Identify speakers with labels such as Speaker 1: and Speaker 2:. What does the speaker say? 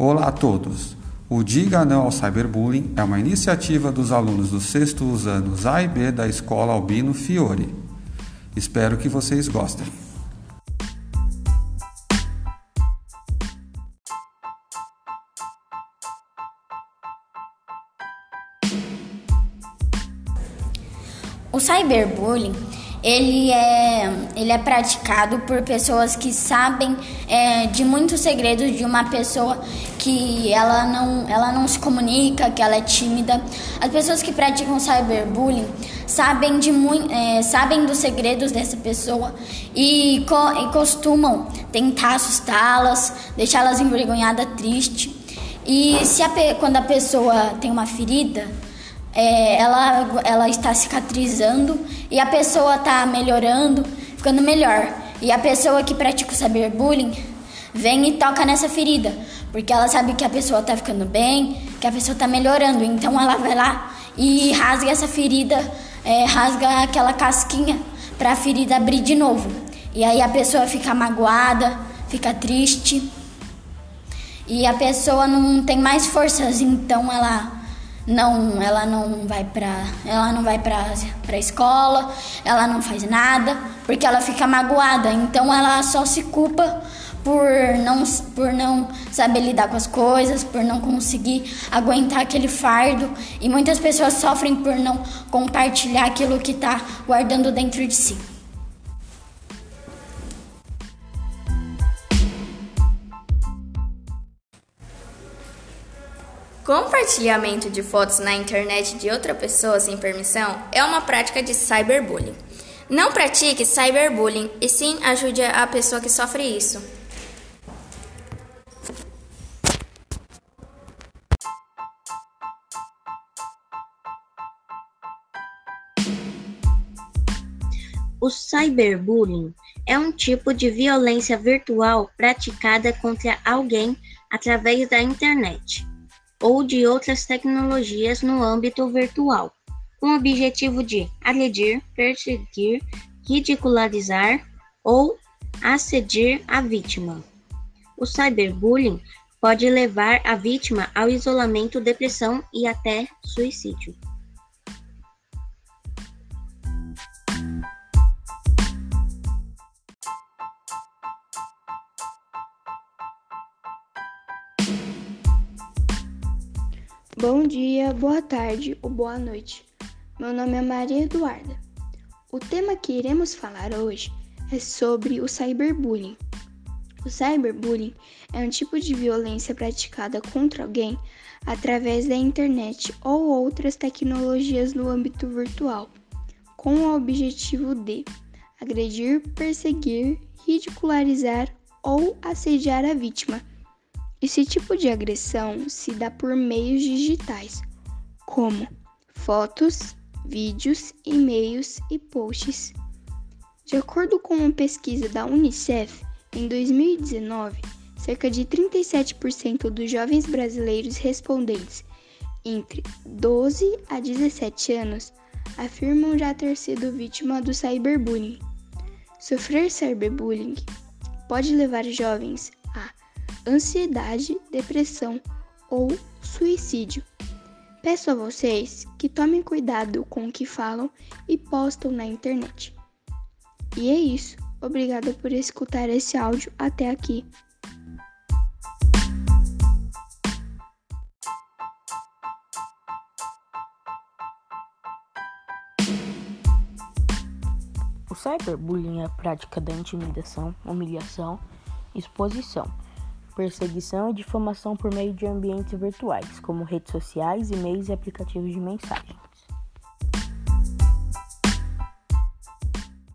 Speaker 1: Olá a todos! O Diga Não ao Cyberbullying é uma iniciativa dos alunos dos sextos anos A e B da Escola Albino Fiore. Espero que vocês gostem.
Speaker 2: O cyberbullying ele é, ele é praticado por pessoas que sabem é, de muitos segredos de uma pessoa que ela não, ela não se comunica, que ela é tímida. As pessoas que praticam cyberbullying sabem, de é, sabem dos segredos dessa pessoa e, co, e costumam tentar assustá-las, deixá-las envergonhadas, tristes. E se a, quando a pessoa tem uma ferida, é, ela, ela está cicatrizando e a pessoa está melhorando, ficando melhor. E a pessoa que pratica o cyberbullying vem e toca nessa ferida, porque ela sabe que a pessoa está ficando bem, que a pessoa está melhorando. Então ela vai lá e rasga essa ferida, é, rasga aquela casquinha para a ferida abrir de novo. E aí a pessoa fica magoada, fica triste. E a pessoa não tem mais forças, então ela não, ela não vai para, ela não vai para para escola, ela não faz nada, porque ela fica magoada. Então ela só se culpa por não por não saber lidar com as coisas, por não conseguir aguentar aquele fardo, e muitas pessoas sofrem por não compartilhar aquilo que está guardando dentro de si.
Speaker 3: Compartilhamento de fotos na internet de outra pessoa sem permissão é uma prática de cyberbullying. Não pratique cyberbullying e sim ajude a pessoa que sofre isso.
Speaker 4: O cyberbullying é um tipo de violência virtual praticada contra alguém através da internet ou de outras tecnologias no âmbito virtual, com o objetivo de agredir, perseguir, ridicularizar ou assedir a vítima. O cyberbullying pode levar a vítima ao isolamento, depressão e até suicídio.
Speaker 5: Bom dia, boa tarde ou boa noite. Meu nome é Maria Eduarda. O tema que iremos falar hoje é sobre o cyberbullying. O cyberbullying é um tipo de violência praticada contra alguém através da internet ou outras tecnologias no âmbito virtual, com o objetivo de agredir, perseguir, ridicularizar ou assediar a vítima esse tipo de agressão se dá por meios digitais, como fotos, vídeos, e-mails e posts. De acordo com uma pesquisa da Unicef, em 2019, cerca de 37% dos jovens brasileiros respondentes entre 12 a 17 anos afirmam já ter sido vítima do cyberbullying. Sofrer cyberbullying pode levar jovens ansiedade, depressão ou suicídio. Peço a vocês que tomem cuidado com o que falam e postam na internet. E é isso. Obrigada por escutar esse áudio até aqui.
Speaker 6: O cyberbullying é a prática da intimidação, humilhação, exposição perseguição e difamação por meio de ambientes virtuais, como redes sociais, e-mails e aplicativos de mensagem.